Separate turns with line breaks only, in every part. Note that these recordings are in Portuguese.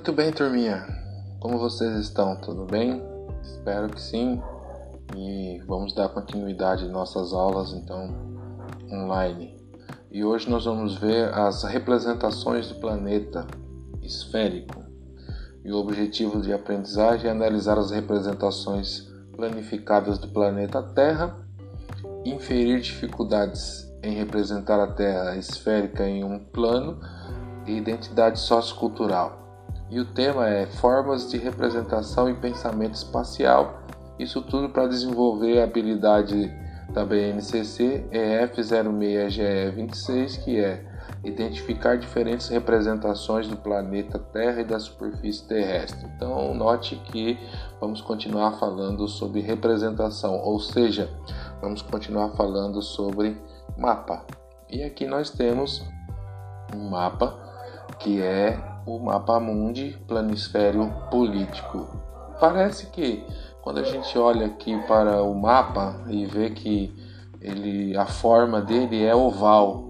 Muito bem, turminha. Como vocês estão? Tudo bem? Espero que sim. E vamos dar continuidade às nossas aulas, então, online. E hoje nós vamos ver as representações do planeta esférico. E o objetivo de aprendizagem é analisar as representações planificadas do planeta Terra, inferir dificuldades em representar a Terra esférica em um plano e identidade sociocultural. E o tema é Formas de Representação e Pensamento Espacial. Isso tudo para desenvolver a habilidade da BNCC EF06GE26, que é identificar diferentes representações do planeta Terra e da superfície terrestre. Então, note que vamos continuar falando sobre representação, ou seja, vamos continuar falando sobre mapa. E aqui nós temos um mapa que é o mapa mundi planisfério político. Parece que quando a gente olha aqui para o mapa e vê que ele a forma dele é oval.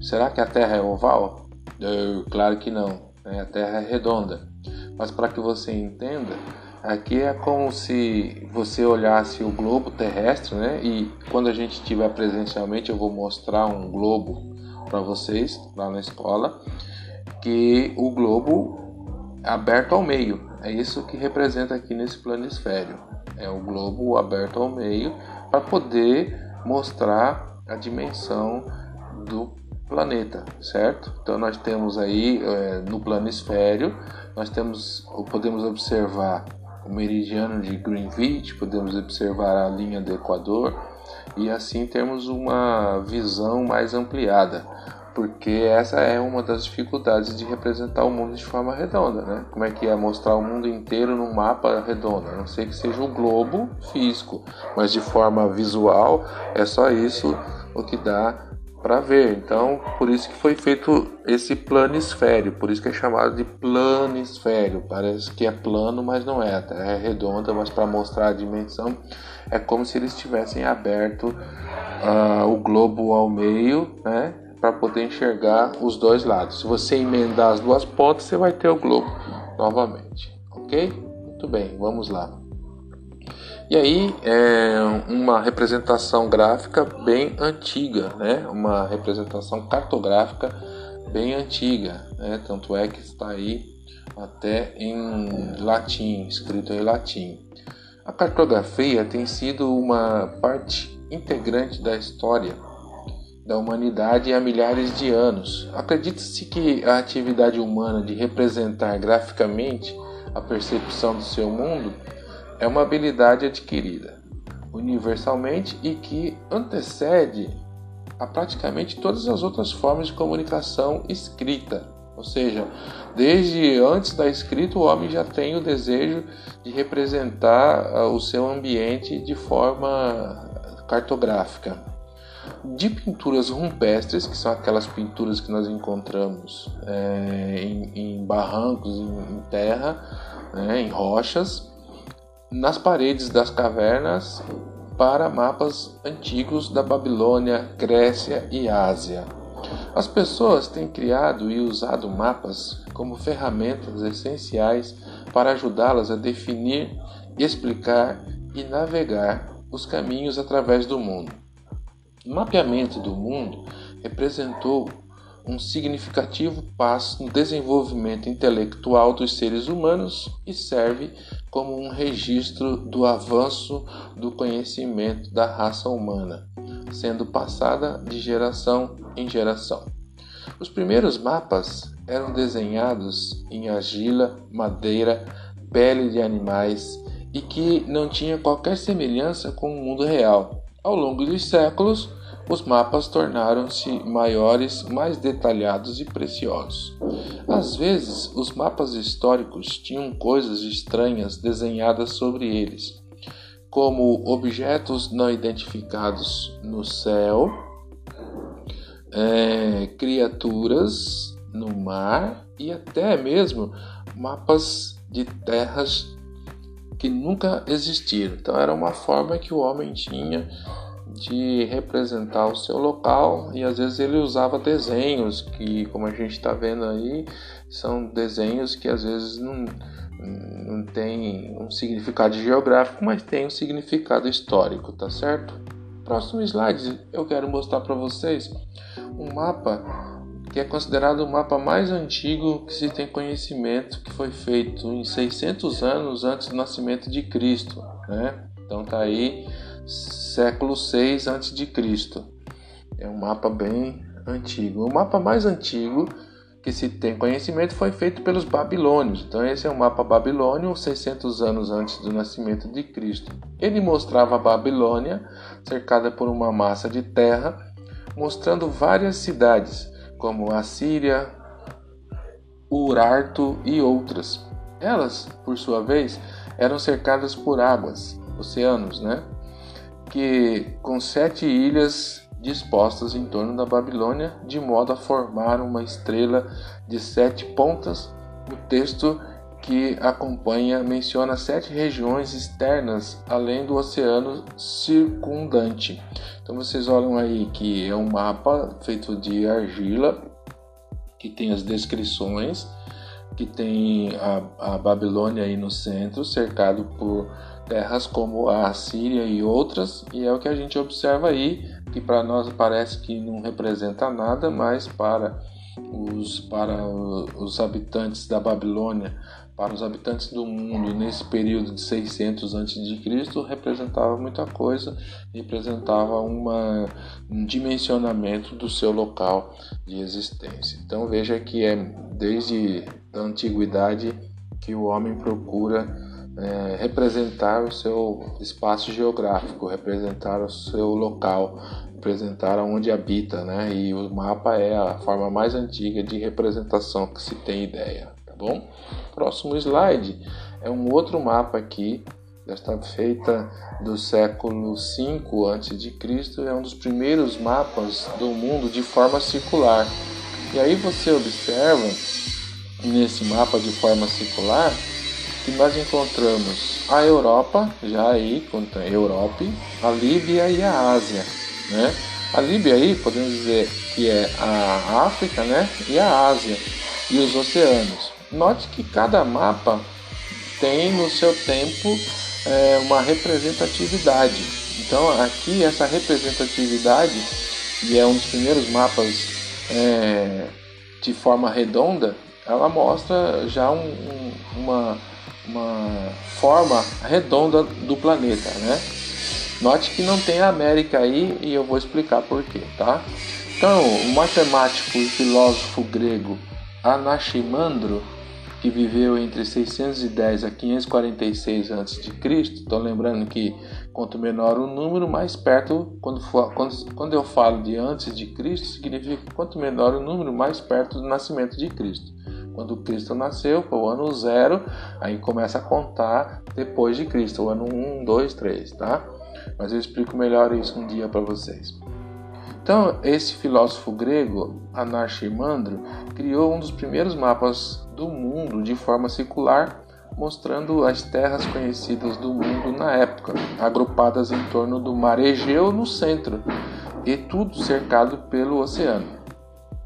Será que a Terra é oval? claro que não. Né? A Terra é redonda. Mas para que você entenda, aqui é como se você olhasse o globo terrestre, né? E quando a gente estiver presencialmente, eu vou mostrar um globo para vocês lá na escola que o globo aberto ao meio. É isso que representa aqui nesse planisfério. É o globo aberto ao meio para poder mostrar a dimensão do planeta, certo? Então nós temos aí é, no planisfério, nós temos, podemos observar o meridiano de Greenwich, podemos observar a linha do Equador e assim temos uma visão mais ampliada porque essa é uma das dificuldades de representar o mundo de forma redonda, né? Como é que é mostrar o mundo inteiro num mapa redondo? A não sei que seja o globo físico, mas de forma visual é só isso o que dá para ver. Então, por isso que foi feito esse planisfério, por isso que é chamado de planisfério. Parece que é plano, mas não é. A Terra é redonda, mas para mostrar a dimensão é como se eles tivessem aberto uh, o globo ao meio, né? Para poder enxergar os dois lados. Se você emendar as duas pontas, você vai ter o globo novamente, ok? Muito bem, vamos lá. E aí é uma representação gráfica bem antiga, né? Uma representação cartográfica bem antiga, né? Tanto é que está aí até em latim, escrito em latim. A cartografia tem sido uma parte integrante da história da humanidade há milhares de anos. Acredita-se que a atividade humana de representar graficamente a percepção do seu mundo é uma habilidade adquirida universalmente e que antecede a praticamente todas as outras formas de comunicação escrita. Ou seja, desde antes da escrita, o homem já tem o desejo de representar ah, o seu ambiente de forma cartográfica de pinturas rupestres, que são aquelas pinturas que nós encontramos é, em, em, barrancos, em, em terra, né, em rochas, nas paredes das cavernas, para mapas antigos da Babilônia, Grécia e Ásia. As pessoas têm criado e usado mapas como ferramentas essenciais para ajudá-las a definir, explicar e navegar os caminhos através do mundo. O mapeamento do mundo representou um significativo passo no desenvolvimento intelectual dos seres humanos e serve como um registro do avanço do conhecimento da raça humana, sendo passada de geração em geração. Os primeiros mapas eram desenhados em argila, madeira, pele de animais e que não tinha qualquer semelhança com o mundo real. Ao longo dos séculos, os mapas tornaram-se maiores, mais detalhados e preciosos. Às vezes, os mapas históricos tinham coisas estranhas desenhadas sobre eles, como objetos não identificados no céu, é, criaturas no mar e até mesmo mapas de terras que nunca existiram. Então, era uma forma que o homem tinha de representar o seu local e às vezes ele usava desenhos que, como a gente está vendo aí, são desenhos que às vezes não, não tem um significado geográfico, mas tem um significado histórico, tá certo? Próximo slide, eu quero mostrar para vocês um mapa que é considerado o mapa mais antigo que se tem conhecimento, que foi feito em 600 anos antes do nascimento de Cristo, né? Então tá aí século 6 antes de Cristo. É um mapa bem antigo. O mapa mais antigo que se tem conhecimento foi feito pelos babilônios. Então esse é o mapa babilônio, 600 anos antes do nascimento de Cristo. Ele mostrava a Babilônia cercada por uma massa de terra, mostrando várias cidades como a Síria, Urarto e outras. Elas, por sua vez, eram cercadas por águas, oceanos, né? Que com sete ilhas dispostas em torno da Babilônia, de modo a formar uma estrela de sete pontas. O texto que acompanha menciona sete regiões externas além do oceano circundante. Então vocês olham aí que é um mapa feito de argila que tem as descrições, que tem a, a Babilônia aí no centro, cercado por terras como a Síria e outras, e é o que a gente observa aí, que para nós parece que não representa nada, mas para os, para os habitantes da Babilônia, para os habitantes do mundo nesse período de 600 a.C. representava muita coisa, representava uma, um dimensionamento do seu local de existência. Então veja que é desde a antiguidade que o homem procura é, representar o seu espaço geográfico, representar o seu local, representar onde habita, né? E o mapa é a forma mais antiga de representação que se tem ideia, tá bom? Próximo slide é um outro mapa aqui, está feita do século 5 a.C., é um dos primeiros mapas do mundo de forma circular. E aí você observa nesse mapa de forma circular que nós encontramos a Europa, já aí, conta Europa, a Líbia e a Ásia, né? A Líbia aí podemos dizer que é a África, né? E a Ásia e os oceanos. Note que cada mapa tem no seu tempo é, uma representatividade. Então aqui essa representatividade e é um dos primeiros mapas é, de forma redonda, ela mostra já um, um, uma, uma forma redonda do planeta, né? Note que não tem América aí e eu vou explicar por quê, tá? Então, o matemático e filósofo grego Anaximandro que viveu entre 610 a 546 a.C. Estou lembrando que quanto menor o número, mais perto, quando, for, quando, quando eu falo de antes de Cristo, significa quanto menor o número, mais perto do nascimento de Cristo. Quando Cristo nasceu, foi o ano zero, aí começa a contar depois de Cristo, o ano 1, 2, 3, tá? Mas eu explico melhor isso um dia para vocês. Então, esse filósofo grego, Anaximandro, criou um dos primeiros mapas do mundo de forma circular, mostrando as terras conhecidas do mundo na época, agrupadas em torno do mar Egeu no centro, e tudo cercado pelo oceano.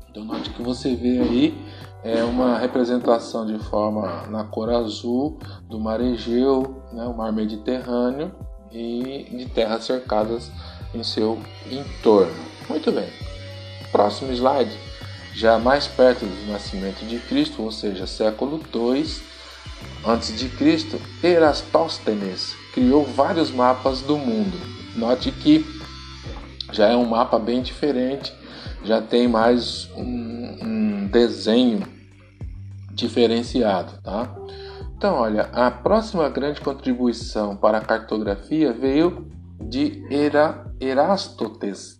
Então, note que você vê aí é uma representação de forma na cor azul do mar Egeu, né, o mar Mediterrâneo e de terras cercadas em seu entorno. Muito bem. Próximo slide. Já mais perto do nascimento de Cristo, ou seja, século 2 antes de Cristo, Erastóstenes criou vários mapas do mundo. Note que já é um mapa bem diferente, já tem mais um, um desenho diferenciado, tá? Então, olha, a próxima grande contribuição para a cartografia veio de Era, Erastótenes,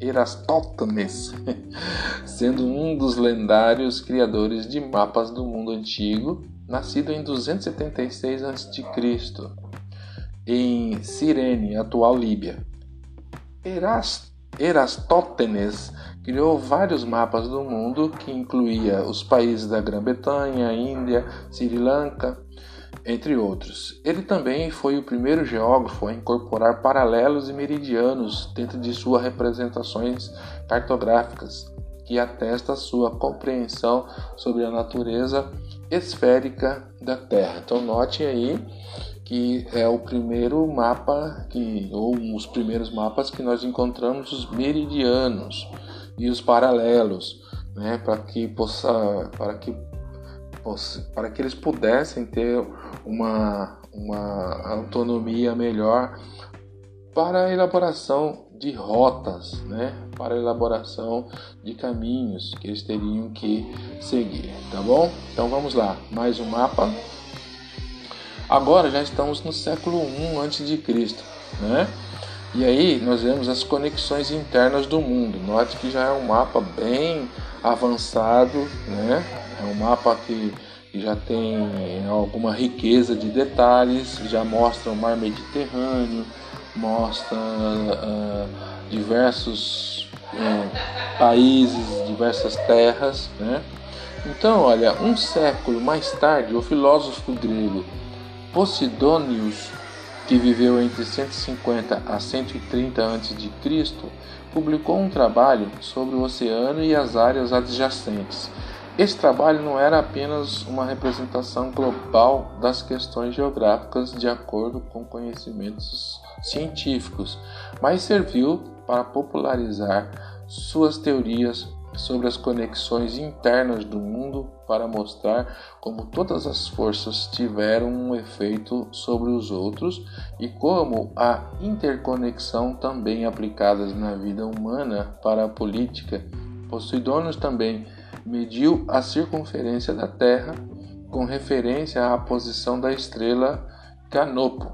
Erastótenes, sendo um dos lendários criadores de mapas do mundo antigo, nascido em 276 a.C., em Cirene, atual Líbia. Erast Erastótenes criou vários mapas do mundo que incluía os países da Grã-Bretanha, Índia, Sri Lanka entre outros. Ele também foi o primeiro geógrafo a incorporar paralelos e meridianos dentro de suas representações cartográficas, que atesta sua compreensão sobre a natureza esférica da Terra. Então note aí que é o primeiro mapa que ou os primeiros mapas que nós encontramos os meridianos e os paralelos, né, para que possa para que para que eles pudessem ter uma, uma autonomia melhor para a elaboração de rotas, né? para a elaboração de caminhos que eles teriam que seguir, tá bom? Então vamos lá, mais um mapa. Agora já estamos no século I antes de Cristo, né? E aí nós vemos as conexões internas do mundo. Note que já é um mapa bem avançado, né? É um mapa que já tem alguma riqueza de detalhes, já mostra o mar Mediterrâneo, mostra uh, diversos uh, países, diversas terras, né? Então, olha, um século mais tarde, o filósofo grego Posidonius, que viveu entre 150 a 130 a.C., publicou um trabalho sobre o oceano e as áreas adjacentes. Esse trabalho não era apenas uma representação global das questões geográficas de acordo com conhecimentos científicos, mas serviu para popularizar suas teorias sobre as conexões internas do mundo para mostrar como todas as forças tiveram um efeito sobre os outros e como a interconexão também aplicadas na vida humana para a política. Posidônios também mediu a circunferência da Terra com referência à posição da estrela Canopo.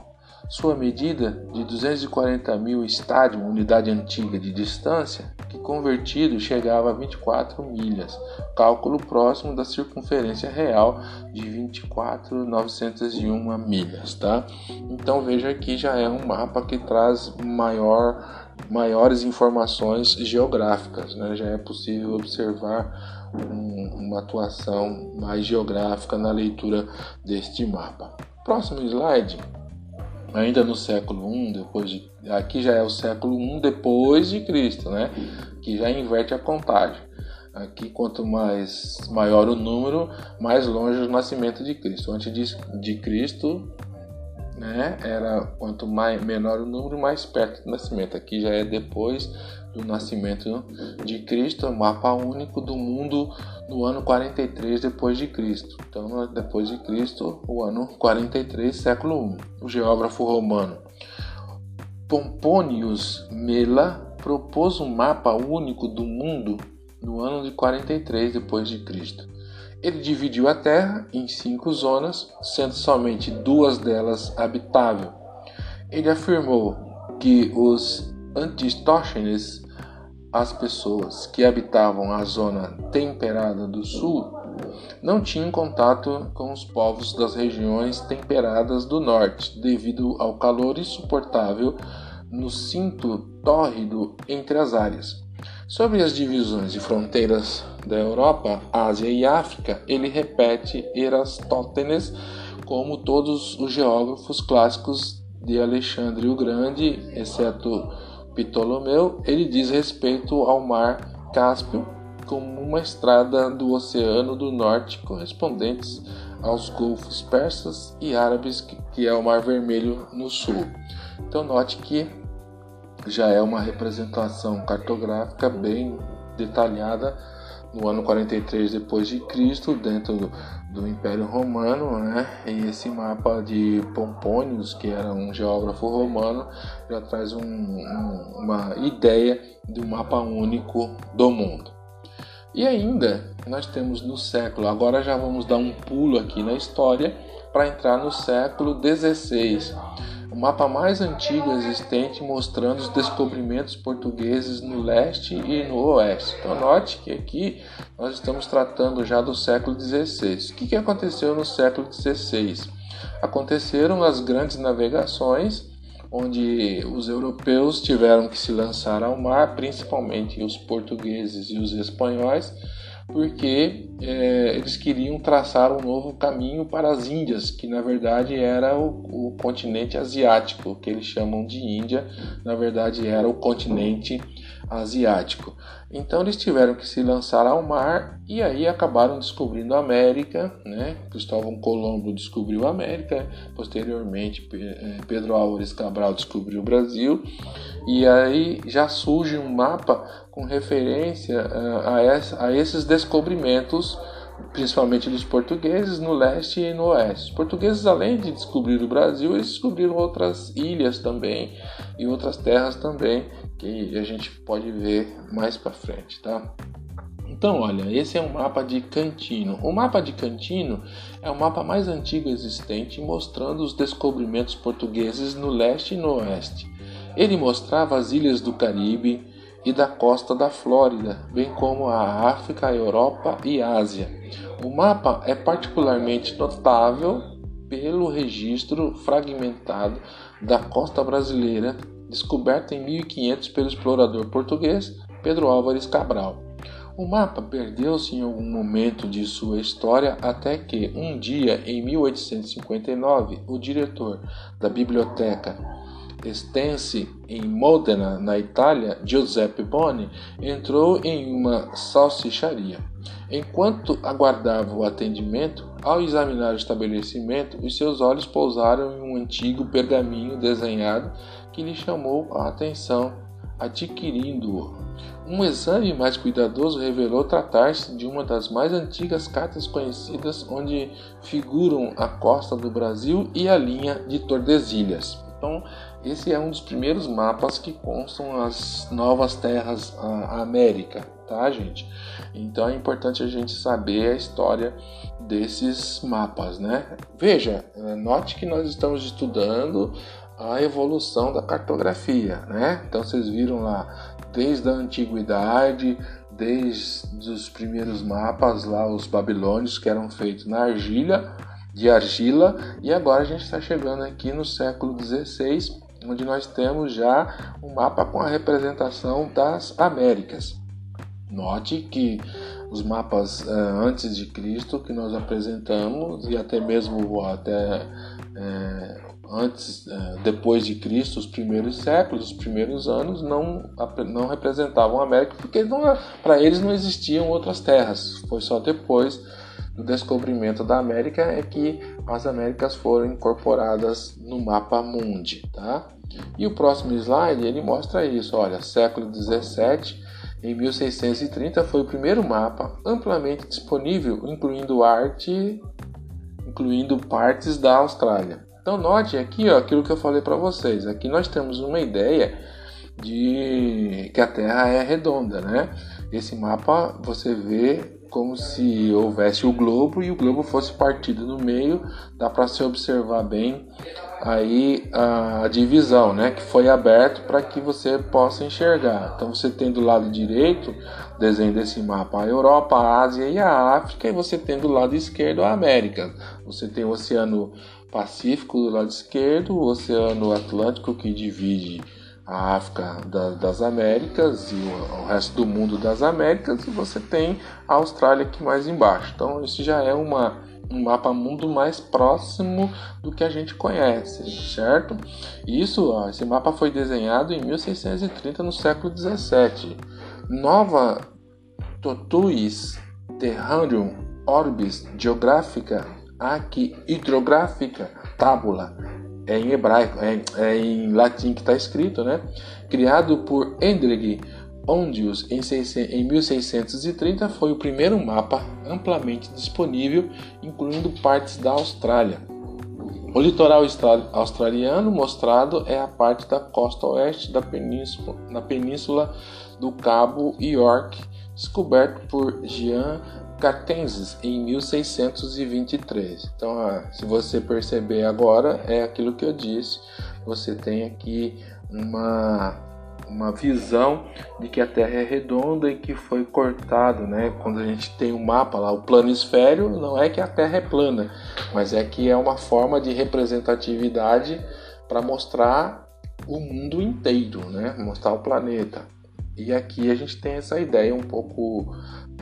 Sua medida de 240 mil estádio, unidade antiga de distância, convertido chegava a 24 milhas, cálculo próximo da circunferência real de 24.901 milhas, tá? Então veja aqui já é um mapa que traz maior, maiores informações geográficas, né? Já é possível observar um, uma atuação mais geográfica na leitura deste mapa. Próximo slide. Ainda no século I, depois de, aqui já é o século I depois de Cristo, né? Que já inverte a contagem. Aqui, quanto mais maior o número, mais longe o nascimento de Cristo. Antes de, de Cristo, né? Era quanto mais menor o número, mais perto do nascimento. Aqui já é depois do nascimento de Cristo, é mapa único do mundo no ano 43 depois de Cristo. Então, depois de Cristo, o ano 43, século I. O geógrafo romano Pomponius Mela propôs um mapa único do mundo no ano de 43 depois de Cristo. Ele dividiu a Terra em cinco zonas, sendo somente duas delas habitável. Ele afirmou que os Antistógenes, as pessoas que habitavam a zona temperada do sul, não tinham contato com os povos das regiões temperadas do norte, devido ao calor insuportável no cinto tórrido entre as áreas. Sobre as divisões de fronteiras da Europa, Ásia e África, ele repete Erastótenes como todos os geógrafos clássicos de Alexandre o Grande, exceto Ptolomeu, ele diz respeito ao mar Cáspio como uma estrada do Oceano do Norte correspondentes aos golfos persas e árabes, que é o Mar Vermelho no sul. Então note que já é uma representação cartográfica bem detalhada no ano 43 depois de Cristo dentro do, do, Império Romano, né? E esse mapa de Pompônios, que era um geógrafo romano, já traz um, um, uma ideia de um mapa único do mundo. E ainda nós temos no século, agora já vamos dar um pulo aqui na história para entrar no século 16 o mapa mais antigo existente mostrando os descobrimentos portugueses no leste e no oeste. Então note que aqui nós estamos tratando já do século XVI. O que, que aconteceu no século XVI? Aconteceram as grandes navegações, onde os europeus tiveram que se lançar ao mar, principalmente os portugueses e os espanhóis, porque é, eles queriam traçar um novo caminho para as Índias, que na verdade era o, o continente asiático, que eles chamam de Índia, na verdade era o continente asiático. Então eles tiveram que se lançar ao mar e aí acabaram descobrindo a América, né? Cristóvão Colombo descobriu a América, posteriormente eh, Pedro Álvares Cabral descobriu o Brasil e aí já surge um mapa com referência eh, a, esses descobrimentos principalmente dos portugueses no leste e no oeste. Os portugueses, além de descobrir o Brasil, eles descobriram outras ilhas também e outras terras também que a gente pode ver mais para frente, tá? Então, olha, esse é um mapa de Cantino. O mapa de Cantino é o mapa mais antigo existente, mostrando os descobrimentos portugueses no leste e no oeste. Ele mostrava as ilhas do Caribe e da costa da Flórida, bem como a África, a Europa e a Ásia. O mapa é particularmente notável pelo registro fragmentado da costa brasileira descoberta em 1500 pelo explorador português Pedro Álvares Cabral. O mapa perdeu-se em algum momento de sua história até que, um dia, em 1859, o diretor da biblioteca Estense, em Modena, na Itália, Giuseppe Boni, entrou em uma salsicharia. Enquanto aguardava o atendimento, ao examinar o estabelecimento, os seus olhos pousaram em um antigo pergaminho desenhado que lhe chamou a atenção, adquirindo-o. Um exame mais cuidadoso revelou tratar-se de uma das mais antigas cartas conhecidas, onde figuram a costa do Brasil e a linha de Tordesilhas. Então, esse é um dos primeiros mapas que constam as novas terras a América, tá, gente? Então é importante a gente saber a história desses mapas, né? Veja, note que nós estamos estudando a evolução da cartografia, né? Então vocês viram lá desde a antiguidade, desde os primeiros mapas lá, os babilônios que eram feitos na argila, de argila, e agora a gente está chegando aqui no século XVI, onde nós temos já um mapa com a representação das Américas. Note que os mapas uh, antes de Cristo que nós apresentamos e até mesmo até uh, antes, é, depois de Cristo, os primeiros séculos, os primeiros anos, não, não representavam a América, porque para eles não existiam outras terras. Foi só depois do descobrimento da América é que as Américas foram incorporadas no mapa mundi, tá? E o próximo slide ele mostra isso. Olha, século 17, em 1630 foi o primeiro mapa amplamente disponível, incluindo arte, incluindo partes da Austrália. Então note aqui ó, aquilo que eu falei para vocês. Aqui nós temos uma ideia de que a Terra é redonda, né? Esse mapa você vê como se houvesse o globo e o globo fosse partido no meio. Dá para se observar bem aí a divisão, né? Que foi aberto para que você possa enxergar. Então você tem do lado direito desenho desse mapa a Europa, a Ásia e a África, e você tem do lado esquerdo a América. Você tem o Oceano Pacífico do lado esquerdo, o Oceano Atlântico que divide a África da, das Américas e o, o, resto do mundo das Américas, e você tem a Austrália aqui mais embaixo. Então, isso já é uma, um mapa mundo mais próximo do que a gente conhece, certo? Isso, ó, esse mapa foi desenhado em 1630, no século 17. Nova Totuis Terrarium Orbis Geográfica aqui hidrográfica, tábula, é em hebraico, é, é em latim que está escrito, né? Criado por Hendrik Ondius em, em 1630, foi o primeiro mapa amplamente disponível, incluindo partes da Austrália. O litoral australiano mostrado é a parte da costa oeste da península, da península do Cabo York, descoberto por Jean Cartenses em 1623. Então, se você perceber agora, é aquilo que eu disse. Você tem aqui uma uma visão de que a Terra é redonda e que foi cortado, né? Quando a gente tem o um mapa lá, o planisfério, não é que a Terra é plana, mas é que é uma forma de representatividade para mostrar o mundo inteiro, né? Mostrar o planeta. E aqui a gente tem essa ideia um pouco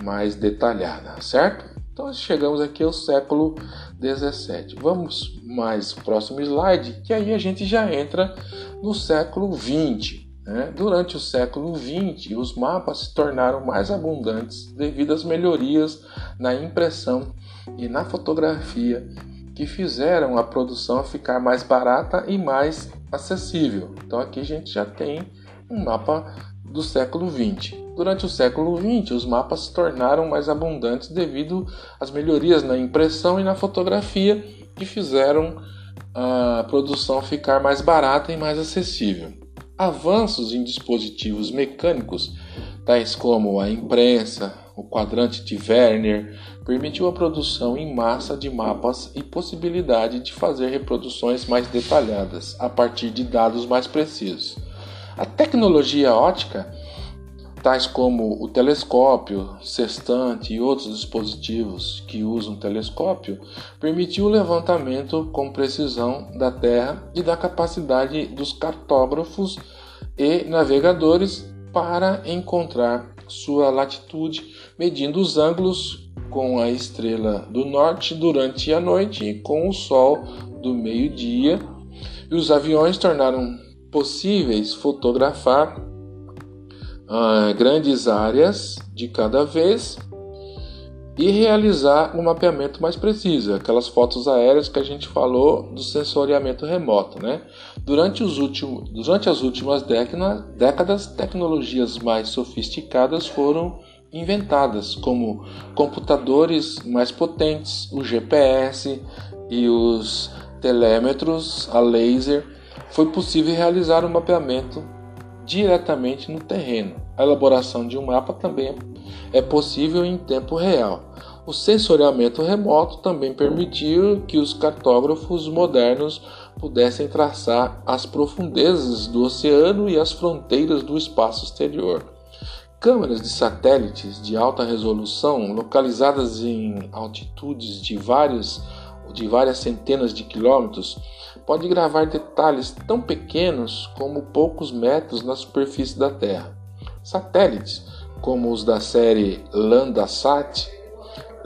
mais detalhada, certo? Então chegamos aqui ao século 17. Vamos mais próximo slide, que aí a gente já entra no século 20. Né? Durante o século 20, os mapas se tornaram mais abundantes devido às melhorias na impressão e na fotografia que fizeram a produção ficar mais barata e mais acessível. Então aqui a gente já tem um mapa do século 20. Durante o século 20, os mapas se tornaram mais abundantes devido às melhorias na impressão e na fotografia que fizeram a produção ficar mais barata e mais acessível. Avanços em dispositivos mecânicos, tais como a imprensa, o quadrante de Werner, permitiu a produção em massa de mapas e possibilidade de fazer reproduções mais detalhadas a partir de dados mais precisos. A tecnologia ótica, tais como o telescópio, sextante e outros dispositivos que usam telescópio, permitiu o levantamento com precisão da Terra e da capacidade dos cartógrafos e navegadores para encontrar sua latitude, medindo os ângulos com a estrela do norte durante a noite e com o sol do meio-dia. E os aviões tornaram possíveis fotografar uh, grandes áreas de cada vez e realizar um mapeamento mais preciso, aquelas fotos aéreas que a gente falou do sensoriamento remoto, né? Durante, os últimos, durante as últimas décadas, décadas, tecnologias mais sofisticadas foram inventadas, como computadores mais potentes, o GPS e os telêmetros a laser. Foi possível realizar o um mapeamento diretamente no terreno. A elaboração de um mapa também é possível em tempo real. O sensoriamento remoto também permitiu que os cartógrafos modernos pudessem traçar as profundezas do oceano e as fronteiras do espaço exterior. Câmeras de satélites de alta resolução, localizadas em altitudes de, vários, de várias centenas de quilômetros, pode gravar detalhes tão pequenos como poucos metros na superfície da Terra. Satélites, como os da série Landsat,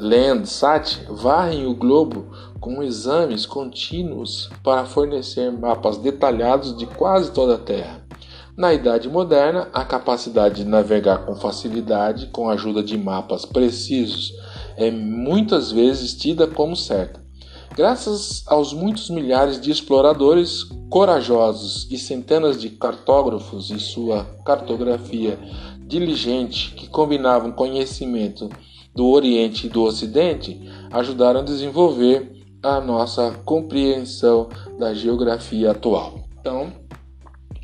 Landsat varrem o globo com exames contínuos para fornecer mapas detalhados de quase toda a Terra. Na Idade Moderna, a capacidade de navegar com facilidade com a ajuda de mapas precisos é muitas vezes tida como certa. Graças aos muitos milhares de exploradores corajosos e centenas de cartógrafos e sua cartografia diligente que combinavam conhecimento do Oriente e do Ocidente, ajudaram a desenvolver a nossa compreensão da geografia atual. Então,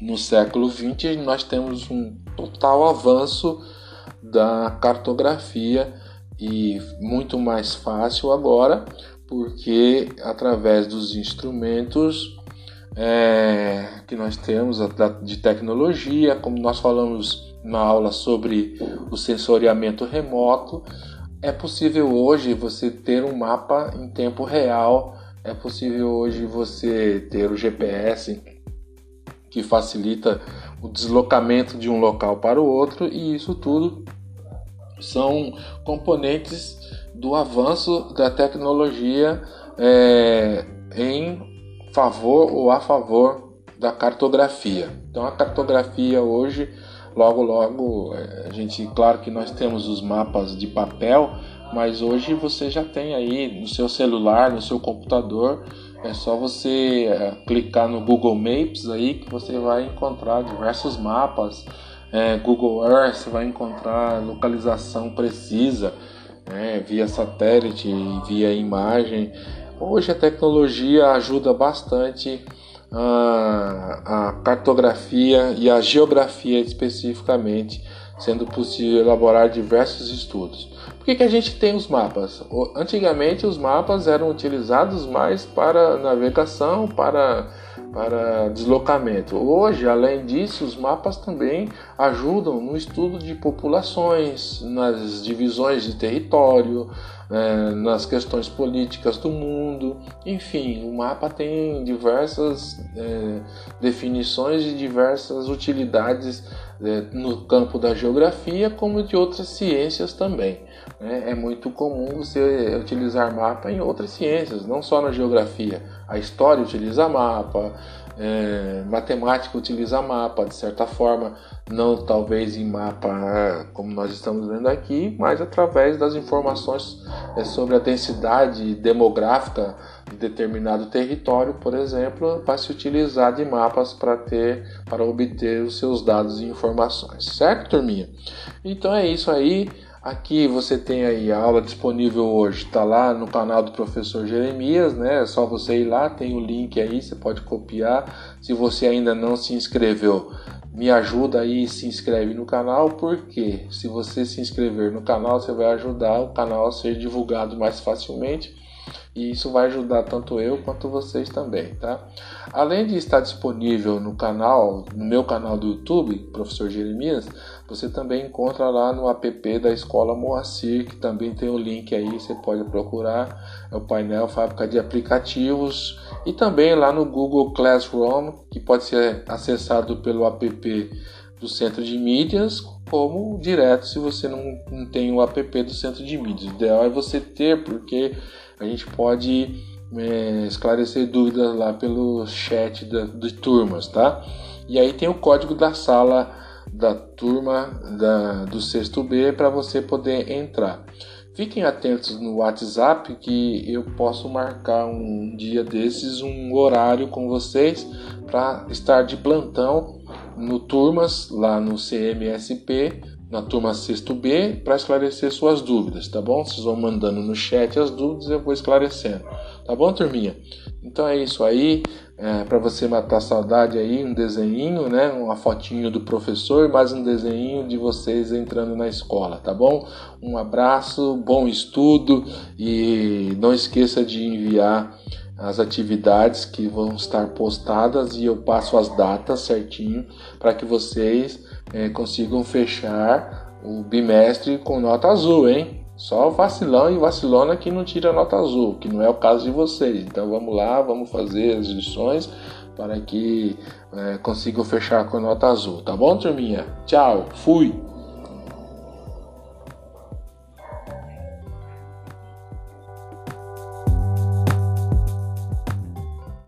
no século XX, nós temos um total avanço da cartografia e muito mais fácil agora porque através dos instrumentos é, que nós temos de tecnologia, como nós falamos na aula sobre o sensoriamento remoto, é possível hoje você ter um mapa em tempo real, é possível hoje você ter o GPS que facilita o deslocamento de um local para o outro, e isso tudo são componentes do avanço da tecnologia é, em favor ou a favor da cartografia. Então a cartografia hoje, logo logo, é, a gente, claro que nós temos os mapas de papel, mas hoje você já tem aí no seu celular, no seu computador, é só você é, clicar no Google Maps aí que você vai encontrar diversos mapas. É, Google Earth vai encontrar localização precisa né, via satélite, via imagem. Hoje a tecnologia ajuda bastante a, a cartografia e a geografia especificamente, sendo possível elaborar diversos estudos. Por que, que a gente tem os mapas? Antigamente os mapas eram utilizados mais para navegação, para para deslocamento. Hoje, além disso, os mapas também ajudam no estudo de populações, nas divisões de território, é, nas questões políticas do mundo. Enfim, o mapa tem diversas é, definições e diversas utilidades é, no campo da geografia como de outras ciências também. Né? É muito comum você utilizar mapa em outras ciências, não só na geografia. A história utiliza mapa, é, matemática utiliza mapa, de certa forma, não talvez em mapa é, como nós estamos vendo aqui, mas através das informações é, sobre a densidade demográfica de determinado território, por exemplo, vai se utilizar de mapas para ter, para obter os seus dados e informações, certo, turminha? Então é isso aí. Aqui você tem aí a aula disponível hoje, está lá no canal do professor Jeremias, né? É só você ir lá, tem o link aí, você pode copiar. Se você ainda não se inscreveu, me ajuda aí e se inscreve no canal, porque se você se inscrever no canal, você vai ajudar o canal a ser divulgado mais facilmente e isso vai ajudar tanto eu quanto vocês também, tá? Além de estar disponível no canal, no meu canal do YouTube, Professor Jeremias, você também encontra lá no app da Escola Moacir, que também tem o link aí, você pode procurar, é o painel Fábrica de Aplicativos, e também lá no Google Classroom, que pode ser acessado pelo app do Centro de Mídias, como direto se você não, não tem o app do Centro de Mídias. O ideal é você ter, porque a gente pode é, esclarecer dúvidas lá pelo chat da, de turmas, tá? E aí tem o código da sala da turma da, do sexto B para você poder entrar. Fiquem atentos no WhatsApp que eu posso marcar um dia desses um horário com vocês para estar de plantão no turmas lá no CMSP na turma sexto B para esclarecer suas dúvidas, tá bom? Vocês vão mandando no chat as dúvidas e eu vou esclarecendo, tá bom, turminha? Então é isso aí, é, para você matar a saudade aí, um desenhinho, né? Uma fotinho do professor, mais um desenhinho de vocês entrando na escola, tá bom? Um abraço, bom estudo e não esqueça de enviar as atividades que vão estar postadas e eu passo as datas certinho para que vocês é, consigam fechar o bimestre com nota azul, hein? Só vacilão e vacilona que não tira nota azul, que não é o caso de vocês. Então vamos lá, vamos fazer as lições para que é, consigam fechar com nota azul, tá bom, turminha? Tchau, fui!